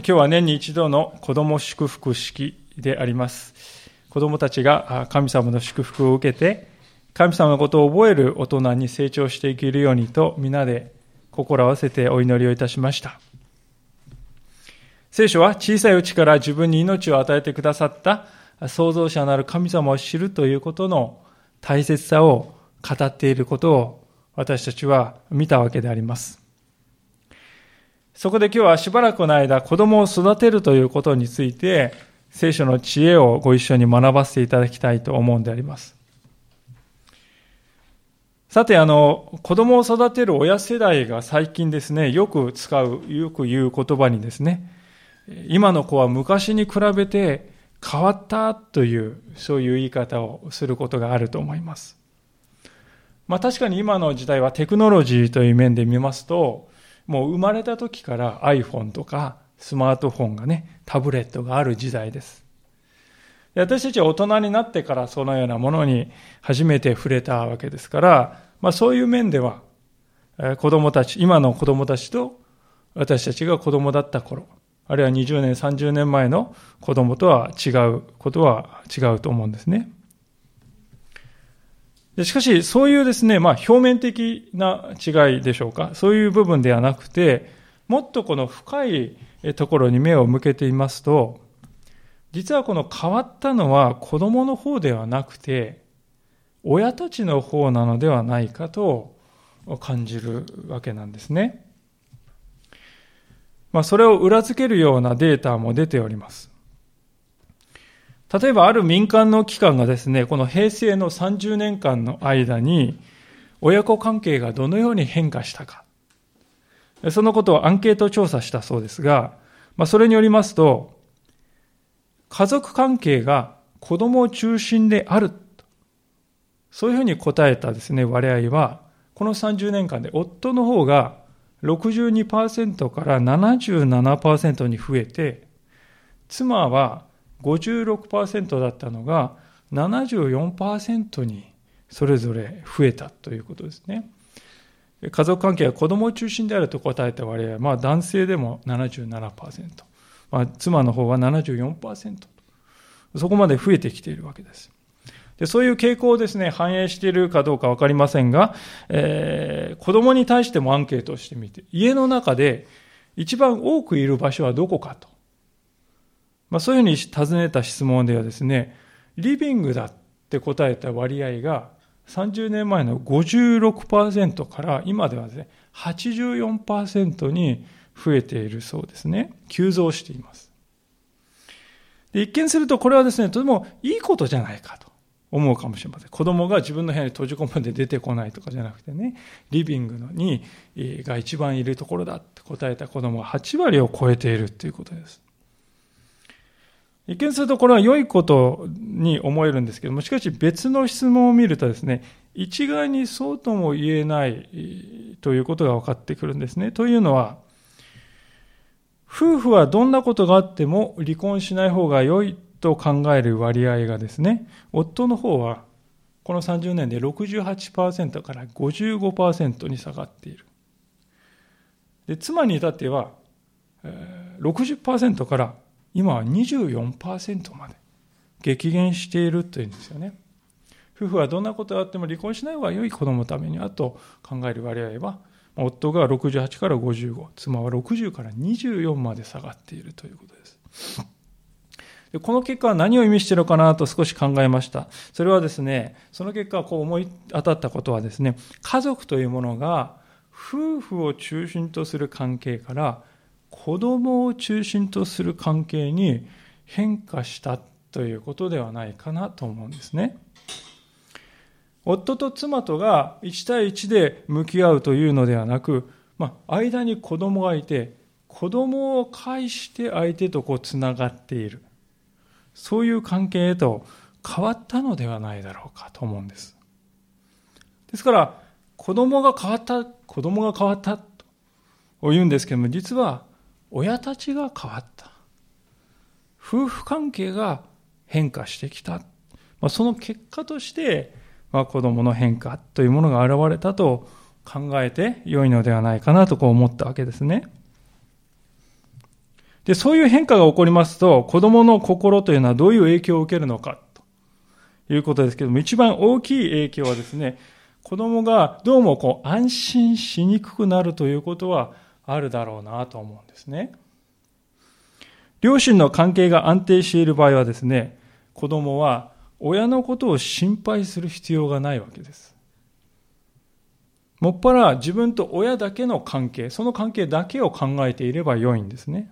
今日は年に一度の子供祝福式であります。子供たちが神様の祝福を受けて、神様のことを覚える大人に成長していけるようにと、皆で心合わせてお祈りをいたしました。聖書は小さいうちから自分に命を与えてくださった創造者なる神様を知るということの大切さを語っていることを私たちは見たわけであります。そこで今日はしばらくの間子供を育てるということについて聖書の知恵をご一緒に学ばせていただきたいと思うんであります。さて、あの、子供を育てる親世代が最近ですね、よく使う、よく言う言葉にですね、今の子は昔に比べて変わったという、そういう言い方をすることがあると思います。まあ確かに今の時代はテクノロジーという面で見ますと、もう生まれた時から iPhone とかスマートフォンがね、タブレットがある時代です。私たちは大人になってからそのようなものに初めて触れたわけですから、まあそういう面では、子供たち、今の子供たちと私たちが子供だった頃、あるいは20年、30年前の子供とは違うことは違うと思うんですね。しかし、そういうですね、まあ表面的な違いでしょうか。そういう部分ではなくて、もっとこの深いところに目を向けていますと、実はこの変わったのは子供の方ではなくて、親たちの方なのではないかと感じるわけなんですね。まあ、それを裏付けるようなデータも出ております。例えばある民間の機関がですね、この平成の30年間の間に、親子関係がどのように変化したか。そのことをアンケート調査したそうですが、まあ、それによりますと、家族関係が子供を中心である。そういうふうに答えたですね、割合は、この30年間で夫の方が62%から77%に増えて、妻は56%だったのが74%にそれぞれ増えたということですね。家族関係は子供を中心であると答えた割合は、まあ男性でも77%、まあ、妻の方は74%と、そこまで増えてきているわけです。でそういう傾向をですね、反映しているかどうかわかりませんが、えー、子供に対してもアンケートをしてみて、家の中で一番多くいる場所はどこかと。まあ、そういうふうに尋ねた質問ではですね、リビングだって答えた割合が30年前の56%から今ではですね、84%に増えているそうですね。急増しています。で一見するとこれはですね、とてもいいことじゃないかと思うかもしれません。子供が自分の部屋に閉じ込めて出てこないとかじゃなくてね、リビングのにが一番いるところだって答えた子供が8割を超えているということです。一見するとこれは良いことに思えるんですけども、しかし別の質問を見るとですね、一概にそうとも言えないということが分かってくるんですね。というのは、夫婦はどんなことがあっても離婚しない方が良いと考える割合がですね、夫の方はこの30年で68%から55%に下がっている。で妻に至っては60%から今は24%まで激減しているというんですよね。夫婦はどんなことがあっても離婚しない方が良い子供のためにはと考える割合は、夫が68から55、妻は60から24まで下がっているということです。でこの結果は何を意味しているかなと少し考えました。それはですね、その結果こう思い当たったことはですね、家族というものが夫婦を中心とする関係から子供を中心とする関係に変化したということではないかなと思うんですね。夫と妻とが1対1で向き合うというのではなく、まあ、間に子供がいて、子供を介して相手とこうつながっている。そういう関係へと変わったのではないだろうかと思うんです。ですから、子供が変わった、子供が変わったと言うんですけども、実は親たちが変わった。夫婦関係が変化してきた。まあ、その結果として、まあ、子供の変化というものが現れたと考えて良いのではないかなとこう思ったわけですね。で、そういう変化が起こりますと、子供の心というのはどういう影響を受けるのか、ということですけども、一番大きい影響はですね、子供がどうもこう安心しにくくなるということはあるだろうなと思うんですね。両親の関係が安定している場合はですね、子供は親のことを心配する必要がないわけです。もっぱら自分と親だけの関係、その関係だけを考えていれば良いんですね。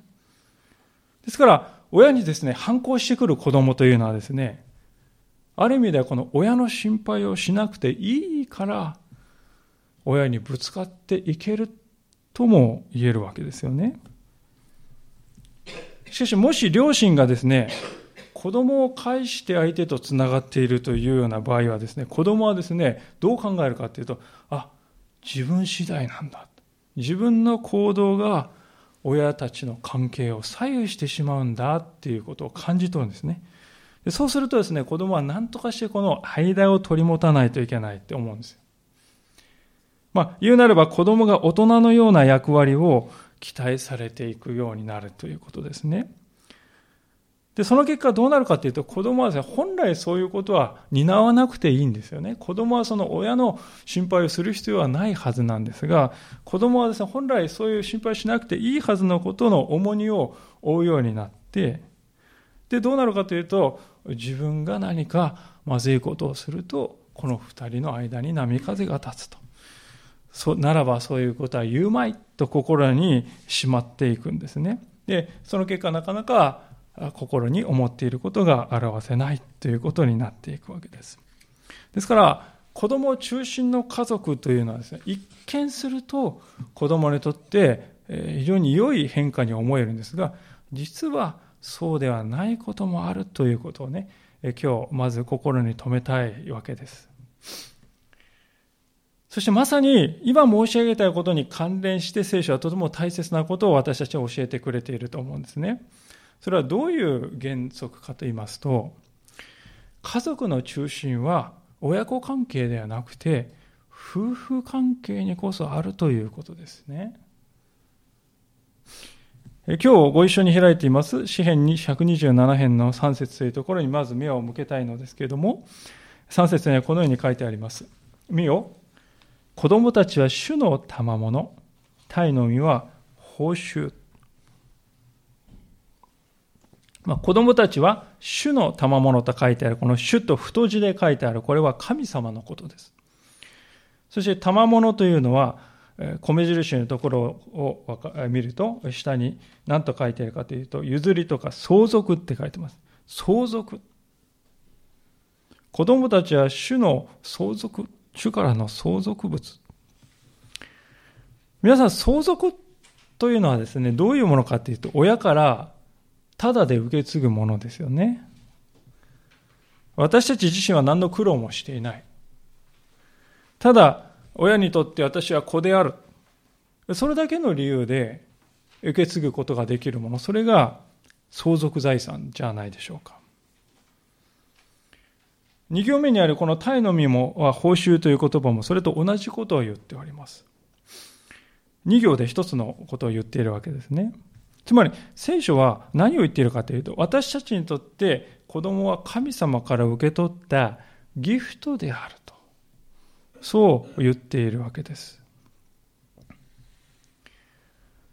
ですから、親にですね、反抗してくる子供というのはですね、ある意味ではこの親の心配をしなくていいから、親にぶつかっていけるとも言えるわけですよね。しかし、もし両親がですね、子供を介して相手とつながっているというような場合はですね、子供はですね、どう考えるかというと、あ、自分次第なんだ。自分の行動が親たちの関係を左右してしまうんだっていうことを感じ取るんですね。でそうするとですね、子供は何とかしてこの間を取り持たないといけないって思うんですよ。まあ、言うなれば子供が大人のような役割を期待されていくようになるということですね。で、その結果どうなるかというと、子供はですね、本来そういうことは担わなくていいんですよね。子供はその親の心配をする必要はないはずなんですが、子供はですね、本来そういう心配しなくていいはずのことの重荷を負うようになって、で、どうなるかというと、自分が何かまずいことをすると、この二人の間に波風が立つと。そならばそういうことは言うまいと心にしまっていくんですね。で、その結果なかなか心に思っていることが表せないということになっていくわけです。ですから、子供中心の家族というのはですね、一見すると子供にとって非常に良い変化に思えるんですが、実はそうではないこともあるということをね、今日まず心に留めたいわけです。そしてまさに今申し上げたことに関連して聖書はとても大切なことを私たちは教えてくれていると思うんですね。それはどういう原則かと言いますと、家族の中心は親子関係ではなくて、夫婦関係にこそあるということですね。今日ご一緒に開いています、詩編127編の3節というところにまず目を向けたいのですけれども、3節にはこのように書いてあります。見よ、子供たちは主の賜物、鯛の実は報酬。まあ、子供たちは主の賜物と書いてある、この主と太字で書いてある、これは神様のことです。そして賜物というのは、米印のところを見ると、下に何と書いてあるかというと、譲りとか相続って書いてます。相続。子供たちは主の相続、主からの相続物。皆さん、相続というのはですね、どういうものかというと、親からただで受け継ぐものですよね。私たち自身は何の苦労もしていない。ただ、親にとって私は子である。それだけの理由で受け継ぐことができるもの、それが相続財産じゃないでしょうか。二行目にあるこのタイの実もは報酬という言葉もそれと同じことを言っております。二行で一つのことを言っているわけですね。つまり聖書は何を言っているかというと、私たちにとって子供は神様から受け取ったギフトであると。そう言っているわけです。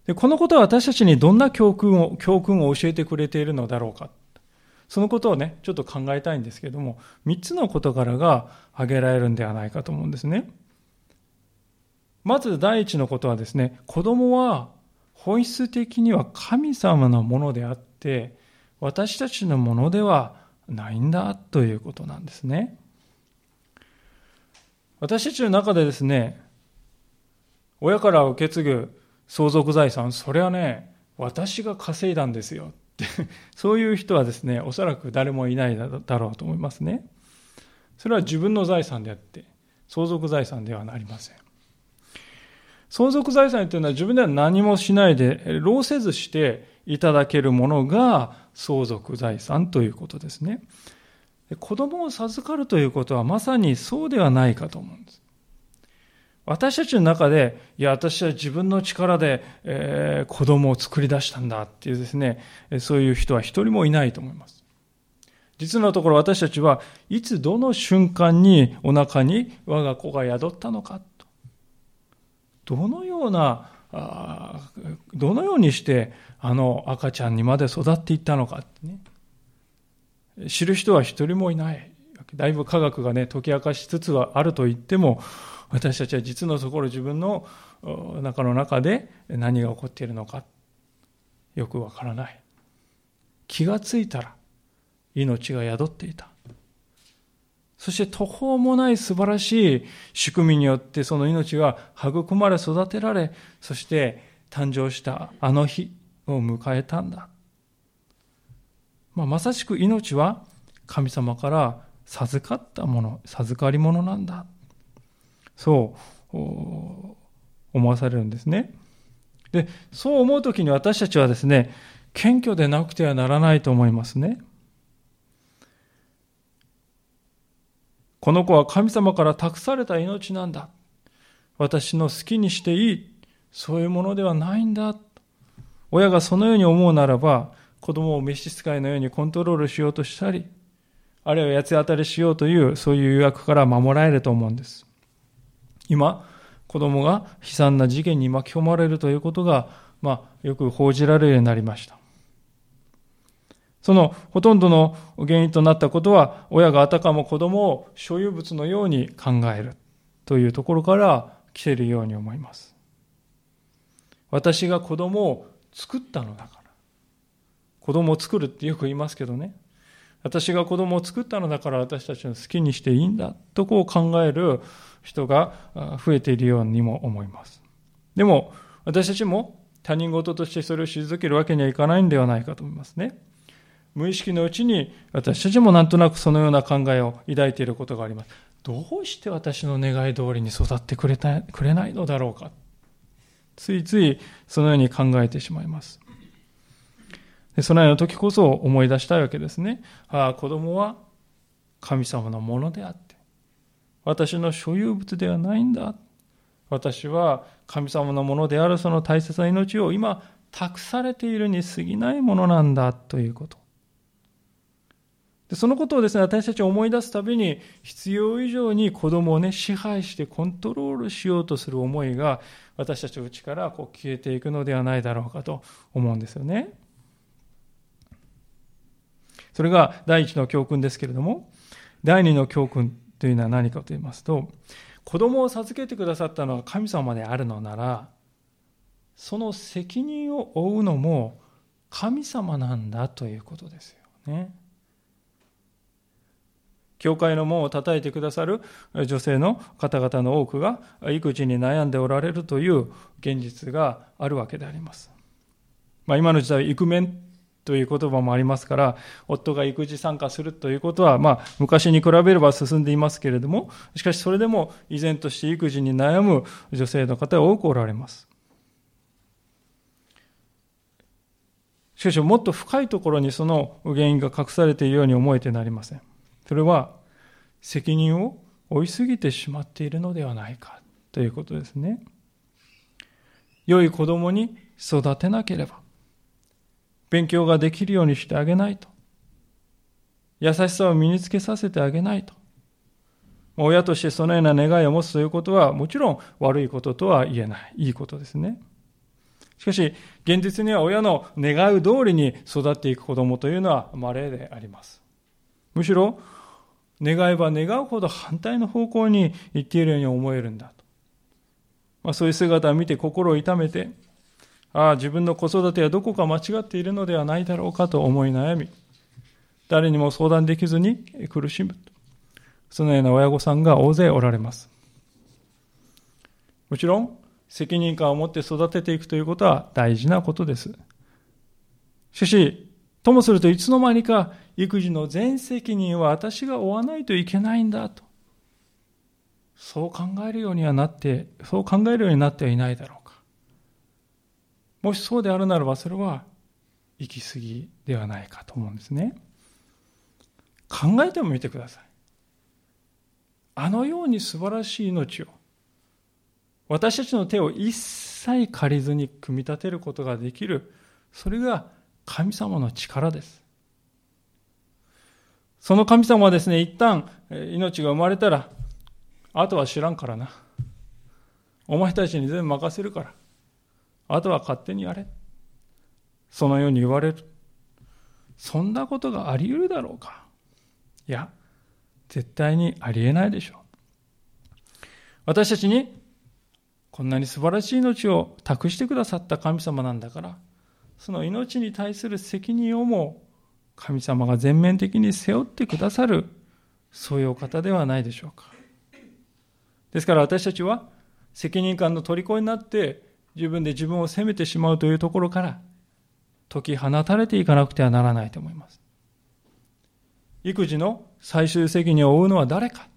でこのことは私たちにどんな教訓を、教訓を教えてくれているのだろうか。そのことをね、ちょっと考えたいんですけども、3つの事柄が挙げられるんではないかと思うんですね。まず第一のことはですね、子供は本質的には神様のものであって、私たちのものではないんだということなんですね。私たちの中でですね、親から受け継ぐ相続財産、それはね、私が稼いだんですよ、そういう人はですね、おそらく誰もいないだろうと思いますね。それは自分の財産であって、相続財産ではなりません。相続財産というのは自分では何もしないで、労せずしていただけるものが相続財産ということですね。子供を授かるということはまさにそうではないかと思うんです。私たちの中で、いや、私は自分の力で、えー、子供を作り出したんだっていうですね、そういう人は一人もいないと思います。実のところ私たちはいつどの瞬間にお腹に我が子が宿ったのかと。どのような、あどのようにしてあの赤ちゃんにまで育っていったのかってね。知る人は一人もいない。だいぶ科学がね、解き明かしつつはあると言っても、私たちは実のところ自分の中の中で何が起こっているのか、よくわからない。気がついたら、命が宿っていた。そして途方もない素晴らしい仕組みによってその命が育まれ育てられ、そして誕生したあの日を迎えたんだ。まあ、まさしく命は神様から授かったもの、授かり物なんだ。そう思わされるんですね。で、そう思うときに私たちはですね、謙虚でなくてはならないと思いますね。この子は神様から託された命なんだ。私の好きにしていい。そういうものではないんだ。親がそのように思うならば、子供を召使いのようにコントロールしようとしたり、あるいは八つ当たりしようという、そういう誘惑から守られると思うんです。今、子供が悲惨な事件に巻き込まれるということが、まあ、よく報じられるようになりました。そのほとんどの原因となったことは、親があたかも子供を所有物のように考えるというところから来ているように思います。私が子供を作ったのだから。子供を作るってよく言いますけどね。私が子供を作ったのだから私たちの好きにしていいんだとこう考える人が増えているようにも思います。でも私たちも他人事としてそれを退けるわけにはいかないんではないかと思いますね。無意識のうちに私たちもなんとなくそのような考えを抱いていることがあります。どうして私の願い通りに育ってくれたくれないのだろうか。ついついそのように考えてしまいます。でそのような時こそ思い出したいわけですね。ああ、子供は神様のものであって、私の所有物ではないんだ。私は神様のものであるその大切な命を今託されているに過ぎないものなんだということ。でそのことをですね、私たち思い出すたびに、必要以上に子供をね、支配してコントロールしようとする思いが、私たちの内からこう消えていくのではないだろうかと思うんですよね。それが第一の教訓ですけれども、第二の教訓というのは何かと言いますと、子供を授けてくださったのは神様であるのなら、その責任を負うのも神様なんだということですよね。教会の門を叩いてくださる女性の方々の多くが育児に悩んでおられるという現実があるわけであります。まあ、今の時代、イクメンという言葉もありますから、夫が育児参加するということは、まあ、昔に比べれば進んでいますけれども、しかしそれでも依然として育児に悩む女性の方は多くおられます。しかし、もっと深いところにその原因が隠されているように思えてなりません。それは責任を負いすぎてしまっているのではないかということですね。良い子供に育てなければ、勉強ができるようにしてあげないと、優しさを身につけさせてあげないと、親としてそのような願いを持つということは、もちろん悪いこととは言えない、いいことですね。しかし、現実には親の願う通りに育っていく子供というのは稀であります。むしろ、願えば願うほど反対の方向に行っているように思えるんだと。まあ、そういう姿を見て心を痛めて、ああ、自分の子育てはどこか間違っているのではないだろうかと思い悩み、誰にも相談できずに苦しむ。そのような親御さんが大勢おられます。もちろん、責任感を持って育てていくということは大事なことです。しかし、ともするといつの間にか育児の全責任は私が負わないといけないんだと。そう考えるようにはなって、そう考えるようになってはいないだろう。もしそうであるならばそれは行き過ぎではないかと思うんですね。考えてもみてください。あのように素晴らしい命を私たちの手を一切借りずに組み立てることができる。それが神様の力です。その神様はですね、一旦命が生まれたら、あとは知らんからな。お前たちに全部任せるから。あとは勝手にやれ。そのように言われる。そんなことがあり得るだろうか。いや、絶対にありえないでしょう。私たちにこんなに素晴らしい命を託してくださった神様なんだから、その命に対する責任をも神様が全面的に背負ってくださる、そういうお方ではないでしょうか。ですから私たちは責任感の虜になって自分で自分を責めてしまうというところから解き放たれていかなくてはならないと思います。育児の最終責任を負うのは誰か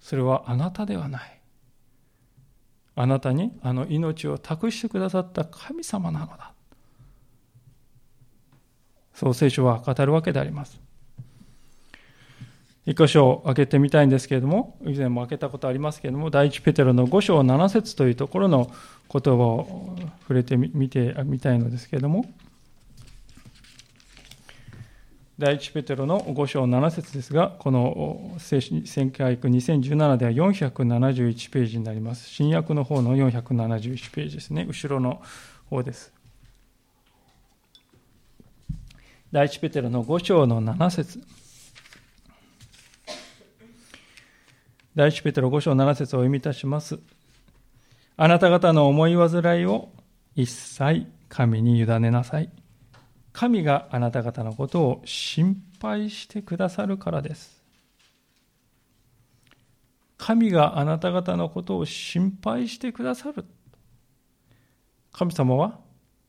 それはあなたではない。あなたにあの命を託してくださった神様なのだ。そう聖書は語るわけであります。一箇所開けてみたいんですけれども、以前も開けたことありますけれども、第一ペテロの5章7節というところの言葉を触れてみてみたいのですけれども、第一ペテロの5章7節ですが、この選挙俳句2017では471ページになります。新約の方の471ページですね。後ろの方です。第一ペテロの5章の7節第一ペテロ5章7節をお読みいたします。あなた方の思い煩いを一切神に委ねなさい。神があなた方のことを心配してくださるからです。神があなた方のことを心配してくださる。神様は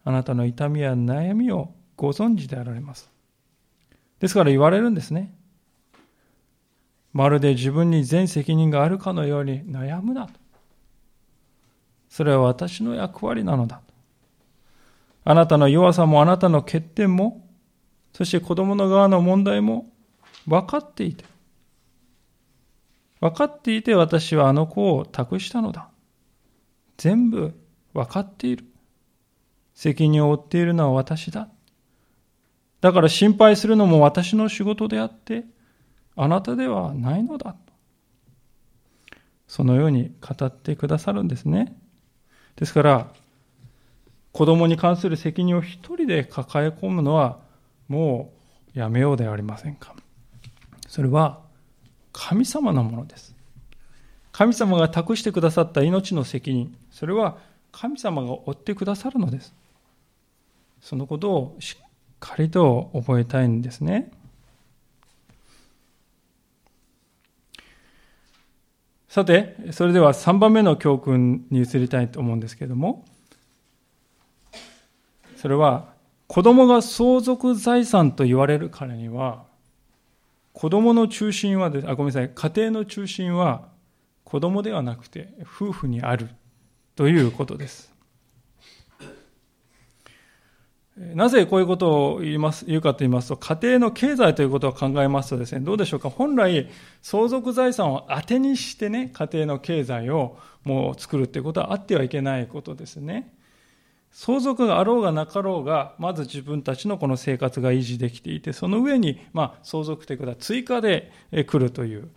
あなたの痛みや悩みをご存知であられます。ですから言われるんですね。まるで自分に全責任があるかのように悩むなと。それは私の役割なのだ。あなたの弱さもあなたの欠点も、そして子供の側の問題も分かっていて、分かっていて私はあの子を託したのだ。全部分かっている。責任を負っているのは私だ。だから心配するのも私の仕事であって、あなたではないのだ。そのように語ってくださるんですね。ですから、子供に関する責任を一人で抱え込むのはもうやめようではありませんか。それは神様のものです。神様が託してくださった命の責任、それは神様が負ってくださるのです。そのことをしっかりと覚えたいんですね。さて、それでは3番目の教訓に移りたいと思うんですけれども、それは子供が相続財産と言われるからには、子供の中心はあ、ごめんなさい、家庭の中心は子供ではなくて夫婦にあるということです。なぜこういうことを言います言うかと言いますと、家庭の経済ということを考えますとですね、どうでしょうか？本来、相続財産を当てにしてね、家庭の経済をもう作るということはあってはいけないことですね。相続があろうがなかろうが、まず自分たちのこの生活が維持できていて、その上に、まあ、相続ということは追加で来るという、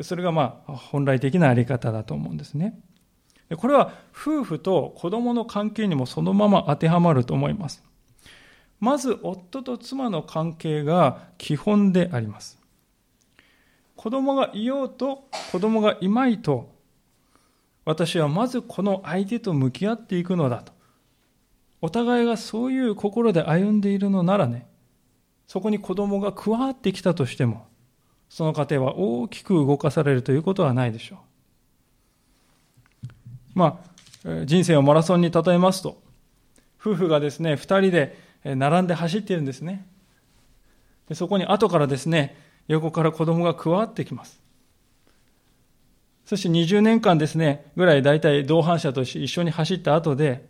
それがまあ、本来的なあり方だと思うんですね。これは夫婦と子供の関係にもそのまま当てはまると思います。まず夫と妻の関係が基本であります。子供がいようと子供がいまいと私はまずこの相手と向き合っていくのだと。お互いがそういう心で歩んでいるのならね、そこに子供が加わってきたとしても、その過程は大きく動かされるということはないでしょう。まあ、人生をマラソンに例えますと、夫婦がですね、二人で並んで走っているんですね。でそこに後からですね、横から子供が加わってきます。そして20年間ですね、ぐらい大体同伴者と一緒に走った後で、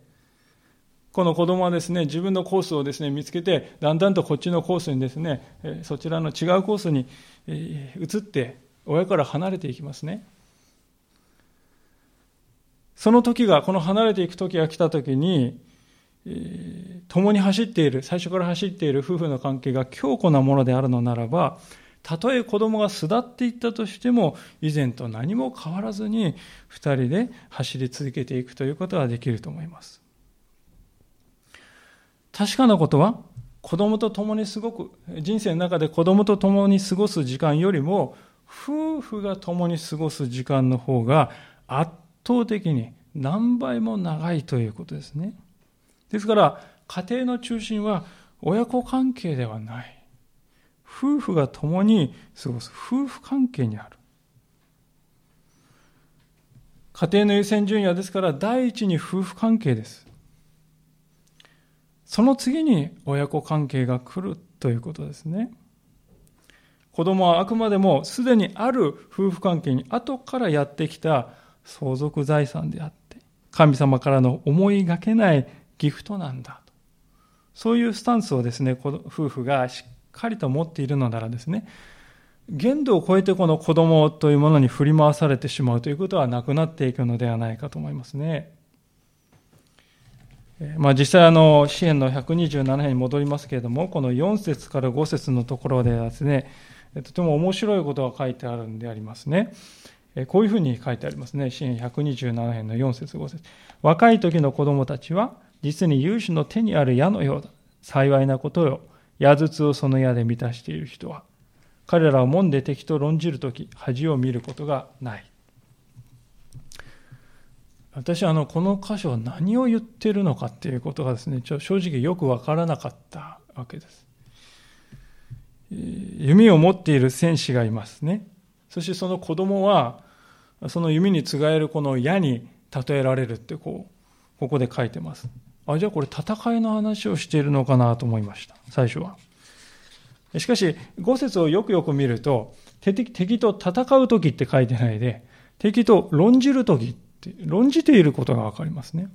この子供はですね、自分のコースをですね、見つけて、だんだんとこっちのコースにですね、そちらの違うコースに移って、親から離れていきますね。その時が、この離れていく時が来た時に、えー、共に走っている、最初から走っている夫婦の関係が強固なものであるのならば、たとえ子供が巣立っていったとしても、以前と何も変わらずに、二人で走り続けていくということができると思います。確かなことは、子供と共に過ごく、人生の中で子供と共に過ごす時間よりも、夫婦が共に過ごす時間の方が圧倒的に何倍も長いということですね。ですから、家庭の中心は親子関係ではない。夫婦が共に過ごす夫婦関係にある。家庭の優先順位はですから第一に夫婦関係です。その次に親子関係が来るということですね。子供はあくまでもすでにある夫婦関係に後からやってきた相続財産であって、神様からの思いがけないギフトなんだと。そういうスタンスをですね、夫婦がしっかりと持っているのならですね、限度を超えてこの子供というものに振り回されてしまうということはなくなっていくのではないかと思いますね。まあ、実際あの、支援の127編に戻りますけれども、この4節から5節のところでですね、とても面白いことが書いてあるんでありますね。こういうふうに書いてありますね。支援127編の4節5節若い時の子供たちは、実に有志の手にある矢のようだ。幸いなことよ。矢筒をその矢で満たしている人は、彼らをもんで敵と論じるとき、恥を見ることがない。私あのこの箇所は何を言ってるのかっていうことがですねちょ正直よく分からなかったわけです。弓を持っている戦士がいますね。そしてその子供はその弓につがえるこの矢に例えられるってこうここで書いてます。あじゃあこれ戦いの話をしているのかなと思いました最初は。しかし五節をよくよく見ると敵と戦う時って書いてないで敵と論じる時って論じていることがわかりますね。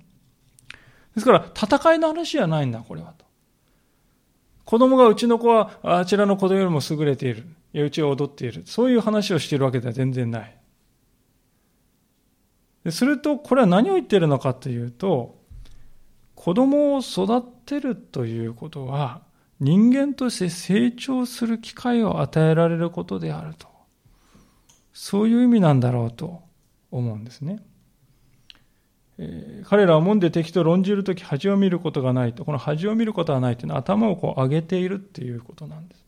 ですから、戦いの話じゃないんだ、これはと。子供がうちの子はあちらの子供よりも優れている。いや、うちは踊っている。そういう話をしているわけでは全然ない。すると、これは何を言ってるのかというと、子供を育てるということは、人間として成長する機会を与えられることであると。そういう意味なんだろうと思うんですね。えー、彼らは門で敵と論じるとき恥を見ることがないと。この恥を見ることはないというのは頭をこう上げているっていうことなんです。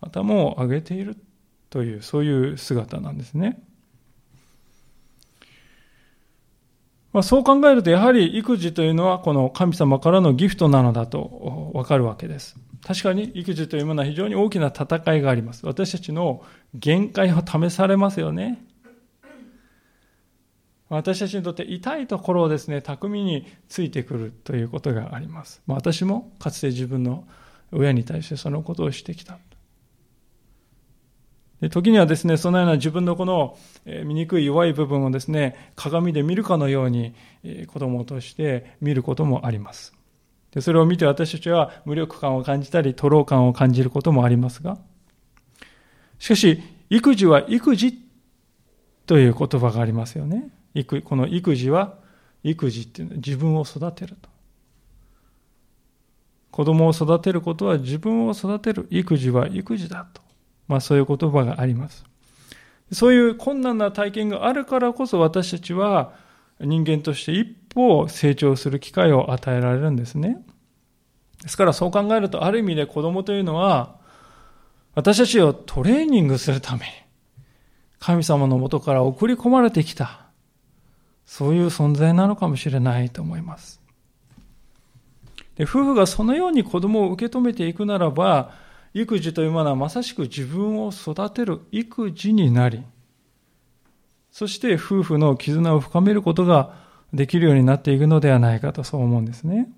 頭を上げているという、そういう姿なんですね。まあ、そう考えると、やはり育児というのはこの神様からのギフトなのだとわかるわけです。確かに育児というものは非常に大きな戦いがあります。私たちの限界を試されますよね。私たちにとって痛いところをですね、巧みについてくるということがあります。まあ、私もかつて自分の親に対してそのことをしてきた。で時にはですね、そのような自分のこの醜い弱い部分をですね、鏡で見るかのように子供として見ることもあります。でそれを見て私たちは無力感を感じたり、徒労感を感じることもありますが、しかし、育児は育児という言葉がありますよね。この育児は育児っていうのは自分を育てると。子供を育てることは自分を育てる。育児は育児だと。まあそういう言葉があります。そういう困難な体験があるからこそ私たちは人間として一歩成長する機会を与えられるんですね。ですからそう考えるとある意味で子供というのは私たちをトレーニングするために神様のもとから送り込まれてきたそういう存在なのかもしれないと思います。で夫婦がそのように子供を受け止めていくならば、育児というものはまさしく自分を育てる育児になり、そして夫婦の絆を深めることができるようになっていくのではないかとそう思うんですね。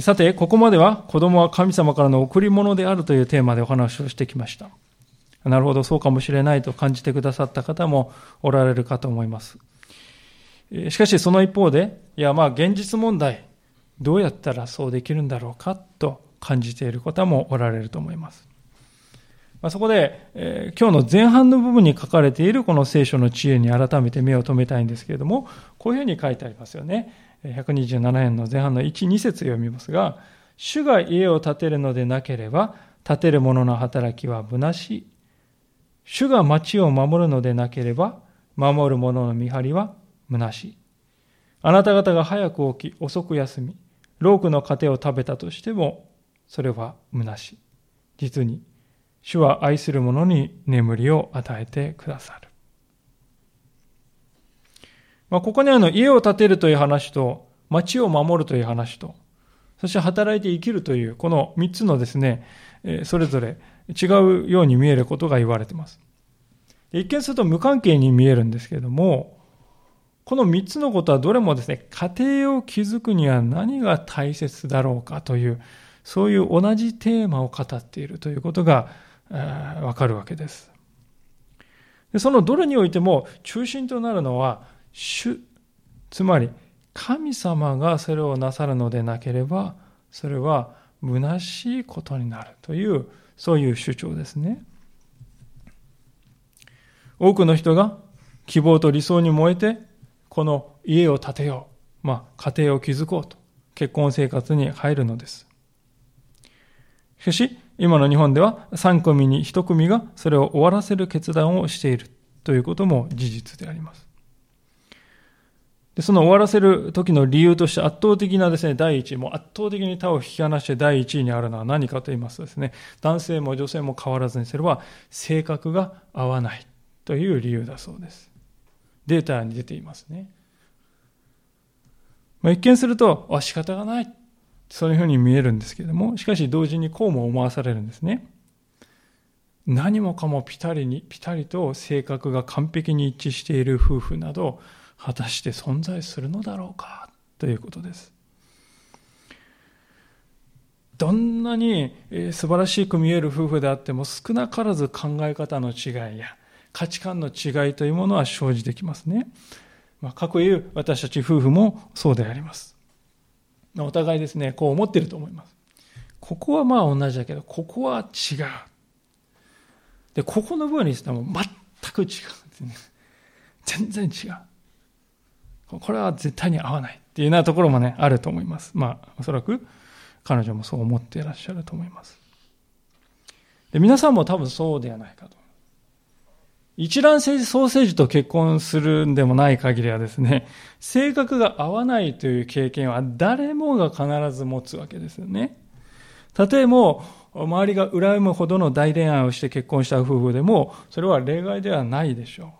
さて、ここまでは子供は神様からの贈り物であるというテーマでお話をしてきました。なるほど、そうかもしれないと感じてくださった方もおられるかと思います。しかしその一方で、いやまあ現実問題、どうやったらそうできるんだろうかと感じている方もおられると思います。まあ、そこで、えー、今日の前半の部分に書かれているこの聖書の知恵に改めて目を留めたいんですけれども、こういうふうに書いてありますよね。127年の前半の1、2節読みますが、主が家を建てるのでなければ、建てる者の働きは虚しい。主が町を守るのでなければ、守る者の見張りは虚しい。あなた方が早く起き、遅く休み、ロークの糧を食べたとしても、それは虚しい。実に、主は愛する者に眠りを与えてくださる。まあ、ここにあの家を建てるという話と、町を守るという話と、そして働いて生きるという、この三つのですね、それぞれ違うように見えることが言われています。一見すると無関係に見えるんですけれども、この三つのことはどれもですね、家庭を築くには何が大切だろうかという、そういう同じテーマを語っているということがわかるわけです。でそのどれにおいても中心となるのは主、つまり神様がそれをなさるのでなければ、それは虚しいことになるという、そういう主張ですね。多くの人が希望と理想に燃えて、この家を建てよう、まあ、家庭を築こうと、結婚生活に入るのです。しかし、今の日本では3組に1組がそれを終わらせる決断をしているということも事実であります。でその終わらせる時の理由として圧倒的なですね、第一位、もう圧倒的に他を引き離して第一位にあるのは何かと言いますとですね、男性も女性も変わらずにそれは性格が合わないという理由だそうです。データに出ていますね。まあ、一見すると、あ、仕方がない。そういうふうに見えるんですけれども、しかし同時にこうも思わされるんですね。何もかもピタリに、ピタリと性格が完璧に一致している夫婦など、果たして存在するのだろうかということです。どんなに素晴らしく見える夫婦であっても少なからず考え方の違いや価値観の違いというものは生じてきますね。まあ、過去言う私たち夫婦もそうであります。お互いですね、こう思ってると思います。ここはまあ同じだけど、ここは違う。で、ここの部分にしても全く違う、ね全然違う。これは絶対に合わないっていうようなところもね、あると思います。まあ、おそらく彼女もそう思っていらっしゃると思います。で皆さんも多分そうではないかと。一卵性ソーセージと結婚するんでもない限りはですね、性格が合わないという経験は誰もが必ず持つわけですよね。たとえも周りが羨むほどの大恋愛をして結婚した夫婦でも、それは例外ではないでしょ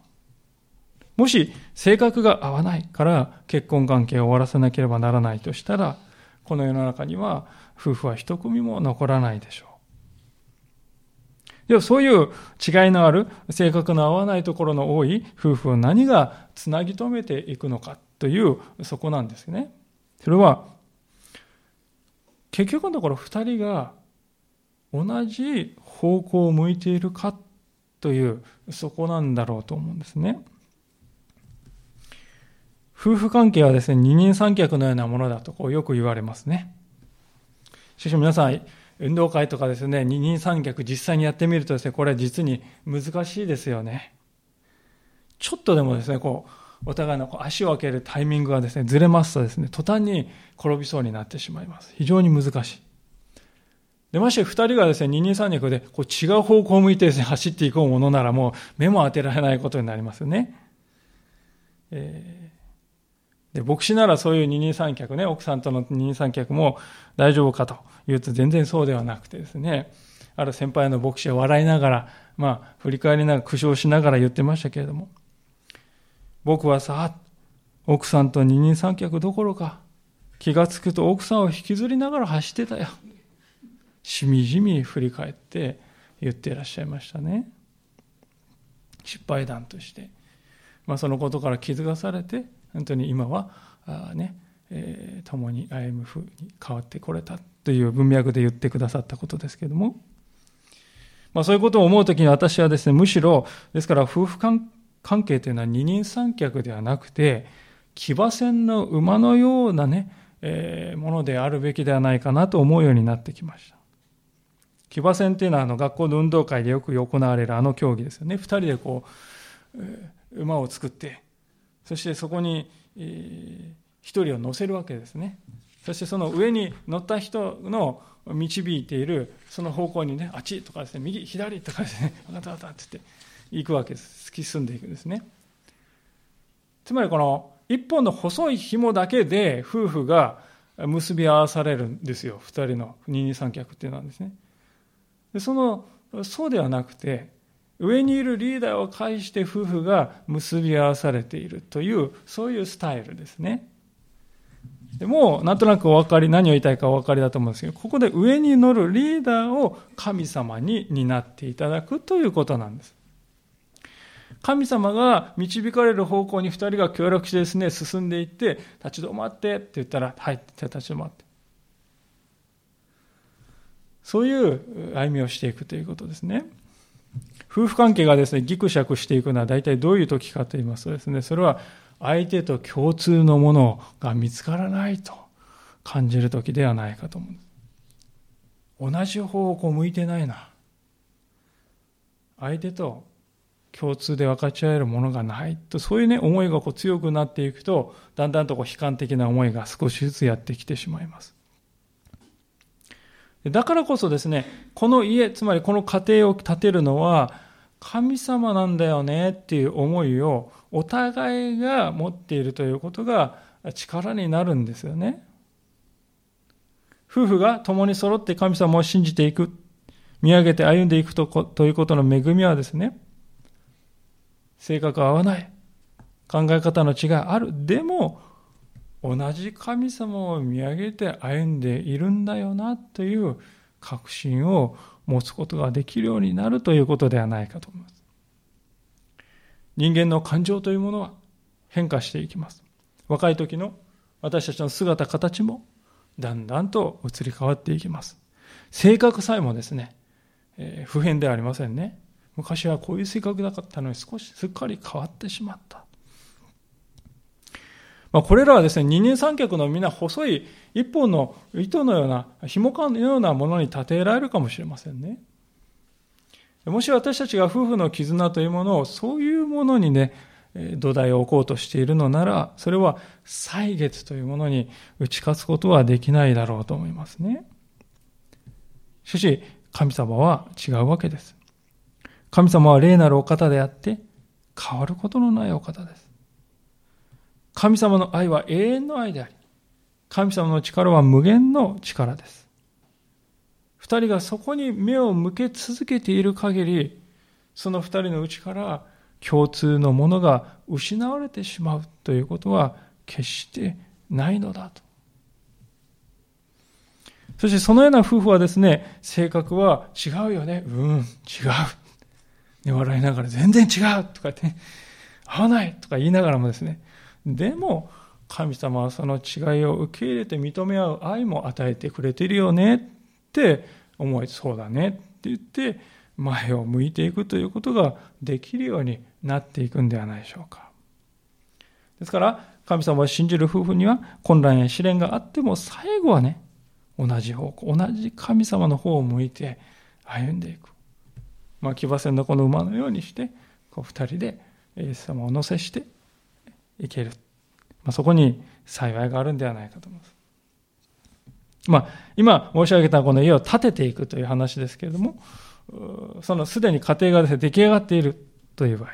う。もし性格が合わないから結婚関係を終わらせなければならないとしたら、この世の中には夫婦は一組も残らないでしょう。ではそういう違いのある性格の合わないところの多い夫婦を何がつなぎ止めていくのかというそこなんですね。それは結局のところ2人が同じ方向を向いているかというそこなんだろうと思うんですね。夫婦関係はですね、二人三脚のようなものだとこうよく言われますね。しかし皆さん、運動会とかですね、二人三脚実際にやってみるとですね、これは実に難しいですよね。ちょっとでもですね、こう、お互いのこう足を開けるタイミングがですね、ずれますとですね、途端に転びそうになってしまいます。非常に難しい。で、まして二人がですね、二人三脚でこう違う方向を向いてですね、走っていこうものならもう目も当てられないことになりますよね。えー、で、牧師ならそういう二人三脚ね、奥さんとの二人三脚も大丈夫かと。言うと全然そうではなくてですね、ある先輩の牧師は笑いながら、まあ、振り返りながら苦笑しながら言ってましたけれども、僕はさ、奥さんと二人三脚どころか、気がつくと奥さんを引きずりながら走ってたよ。しみじみ振り返って言っていらっしゃいましたね。失敗談として。まあ、そのことから気づかされて、本当に今は、あね、えー、共に歩む風に変わってこれたという文脈で言ってくださったことですけれども、まあ、そういうことを思うときに私はですね、むしろ、ですから夫婦関係というのは二人三脚ではなくて、騎馬戦の馬のようなね、えー、ものであるべきではないかなと思うようになってきました。騎馬戦っていうのはあの学校の運動会でよく行われるあの競技ですよね。二人でこう、馬を作って、そしてそこに一人を乗せるわけですね。そしてその上に乗った人の導いているその方向にね、あっちとかですね、右、左とかですね、わかったわかったって言って行くわけです。突き進んでいくんですね。つまりこの一本の細い紐だけで夫婦が結び合わされるんですよ。二人の二人三脚っていうのはですね。でその、そうではなくて、上にいるリーダーを介して夫婦が結び合わされているという、そういうスタイルですね。でもう、なんとなくお分かり、何を言いたいかお分かりだと思うんですけど、ここで上に乗るリーダーを神様に担っていただくということなんです。神様が導かれる方向に二人が協力してですね、進んでいって、立ち止まってって言ったら、はい、じゃ立ち止まって。そういう歩みをしていくということですね。夫婦関係がですね、ギクシャクしていくのは大体どういう時かと言いますとですね、それは相手と共通のものが見つからないと感じる時ではないかと思う。同じ方向向いてないな。相手と共通で分かち合えるものがないと、そういうね、思いがこう強くなっていくと、だんだんとこう悲観的な思いが少しずつやってきてしまいます。だからこそですね、この家、つまりこの家庭を建てるのは、神様なんだよねっていう思いをお互いが持っているということが力になるんですよね。夫婦が共に揃って神様を信じていく、見上げて歩んでいくとということの恵みはですね、性格は合わない、考え方の違いある。でも、同じ神様を見上げて歩んでいるんだよなという確信を持つことができるようになるということではないかと思います。人間の感情というものは変化していきます。若い時の私たちの姿、形もだんだんと移り変わっていきます。性格さえもですね、えー、普遍ではありませんね。昔はこういう性格なかったのに少しすっかり変わってしまった。まあ、これらはですね、二人三脚の皆細い一本の糸のような、紐感のようなものに例えられるかもしれませんね。もし私たちが夫婦の絆というものをそういうものにね、土台を置こうとしているのなら、それは歳月というものに打ち勝つことはできないだろうと思いますね。しかし、神様は違うわけです。神様は霊なるお方であって、変わることのないお方です。神様の愛は永遠の愛であり、神様の力は無限の力です。二人がそこに目を向け続けている限り、その二人のうちから共通のものが失われてしまうということは決してないのだと。そしてそのような夫婦はですね、性格は違うよね。うん、違う。笑いながら全然違うとか言って、ね、合わないとか言いながらもですね、でも神様はその違いを受け入れて認め合う愛も与えてくれてるよねって思い、そうだねって言って、前を向いていくということができるようになっていくんではないでしょうか。ですから、神様を信じる夫婦には混乱や試練があっても最後はね、同じ方向、同じ神様の方を向いて歩んでいく。まあ、騎馬戦のこの馬のようにして、こう二人でイエス様を乗せしていける。まあ、そこに幸いがあるんではないかと思います。まあ、今申し上げたこの家を建てていくという話ですけれども、そのすでに家庭がですね、出来上がっているという場合、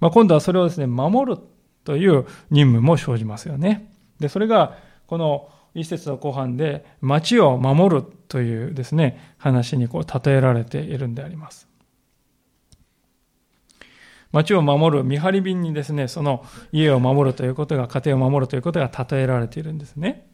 まあ、今度はそれをですね、守るという任務も生じますよね。で、それが、この一節の後半で、町を守るというですね、話にこう、例えられているんであります。町を守る見張り便にですね、その家を守るということが、家庭を守るということが例えられているんですね。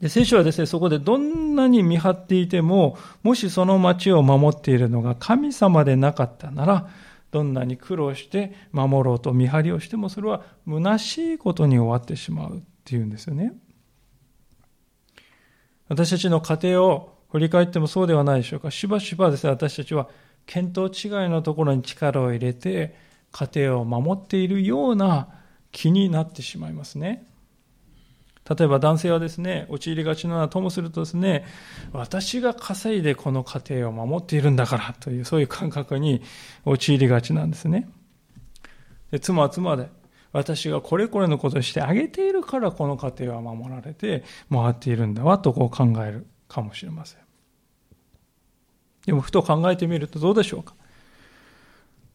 で聖書はですね、そこでどんなに見張っていても、もしその町を守っているのが神様でなかったなら、どんなに苦労して守ろうと見張りをしても、それは虚しいことに終わってしまうっていうんですよね。私たちの家庭を振り返ってもそうではないでしょうか。しばしばですね、私たちは見当違いのところに力を入れて、家庭を守っているような気になってしまいますね。例えば男性はですね、陥りがちなのはともするとですね、私が稼いでこの家庭を守っているんだからという、そういう感覚に陥りがちなんですね。で妻は妻で、私がこれこれのことをしてあげているからこの家庭は守られて回っているんだわとこう考えるかもしれません。でもふと考えてみるとどうでしょうか？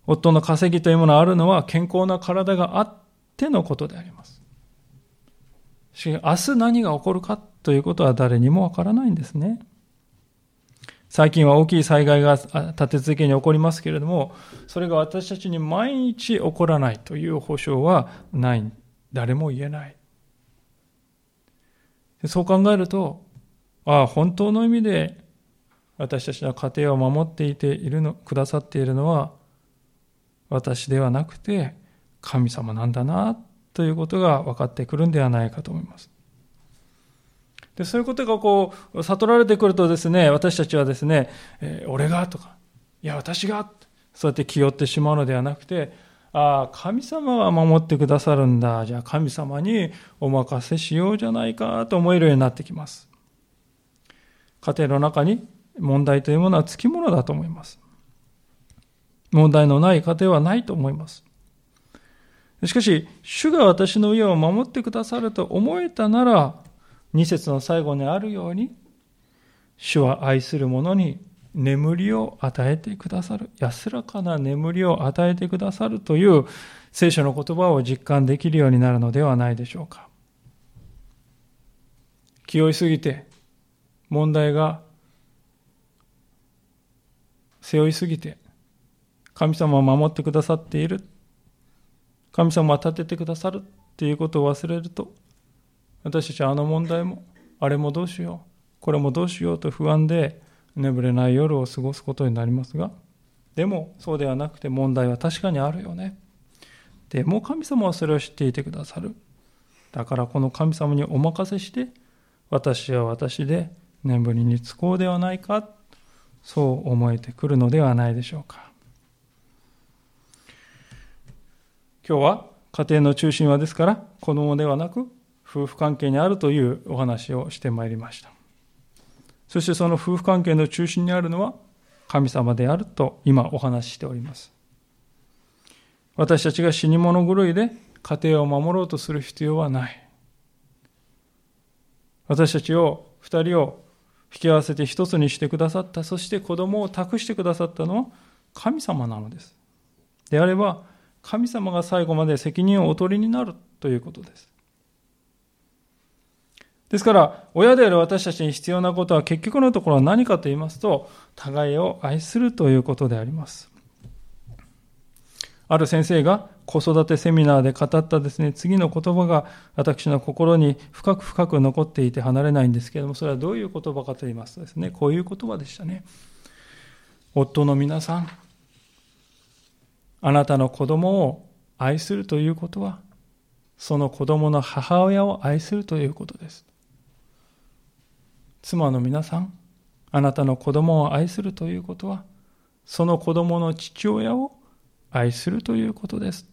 夫の稼ぎというものがあるのは健康な体があってのことであります。しかし、明日何が起こるかということは誰にもわからないんですね。最近は大きい災害が立て続けに起こりますけれども、それが私たちに毎日起こらないという保証はない。誰も言えない。そう考えると、ああ、本当の意味で私たちの家庭を守っていているの、くださっているのは、私ではなくて神様なんだなということが分かってくるんではないかと思います。でそういうことがこう悟られてくるとですね私たちはですね、えー、俺がとかいや私がそうやって気負ってしまうのではなくてああ神様は守ってくださるんだじゃあ神様にお任せしようじゃないかと思えるようになってきます家庭の中に問題というものはつきものだと思います問題のない家庭はないと思います。しかし、主が私の家を守ってくださると思えたなら、二節の最後にあるように、主は愛する者に眠りを与えてくださる、安らかな眠りを与えてくださるという聖書の言葉を実感できるようになるのではないでしょうか。気負いすぎて、問題が背負いすぎて、神様を守ってくださっている。神様は立ててくださるっていうことを忘れると、私たちはあの問題も、あれもどうしよう、これもどうしようと不安で眠れない夜を過ごすことになりますが、でもそうではなくて問題は確かにあるよね。でも神様はそれを知っていてくださる。だからこの神様にお任せして、私は私で眠りにつこうではないか、そう思えてくるのではないでしょうか。今日は家庭の中心はですから子供ではなく夫婦関係にあるというお話をしてまいりました。そしてその夫婦関係の中心にあるのは神様であると今お話ししております。私たちが死に物狂いで家庭を守ろうとする必要はない。私たちを、二人を引き合わせて一つにしてくださった、そして子供を託してくださったのは神様なのです。であれば、神様が最後まで責任をお取りになるということです。ですから、親である私たちに必要なことは結局のところは何かと言いますと、互いを愛するということであります。ある先生が子育てセミナーで語ったですね、次の言葉が私の心に深く深く残っていて離れないんですけれども、それはどういう言葉かと言いますとですね、こういう言葉でしたね。夫の皆さん、あなたの子供を愛するということは、その子供の母親を愛するということです。妻の皆さん、あなたの子供を愛するということは、その子供の父親を愛するということです。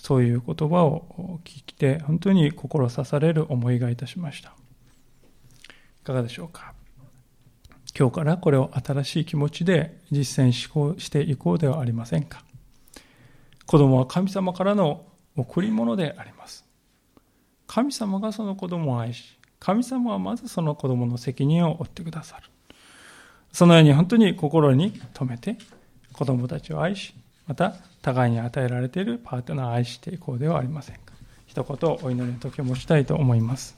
そういう言葉を聞いて、本当に心刺される思いがいたしました。いかがでしょうか？今日からこれを新しい気持ちで実践していこうではありませんか？子供は神様からの贈り物であります。神様がその子供を愛し、神様はまずその子供の責任を負ってくださる。そのように本当に心に留めて、子供たちを愛し、また互いに与えられているパートナーを愛していこうではありませんか。一言お祈りの時を持ちたいと思います。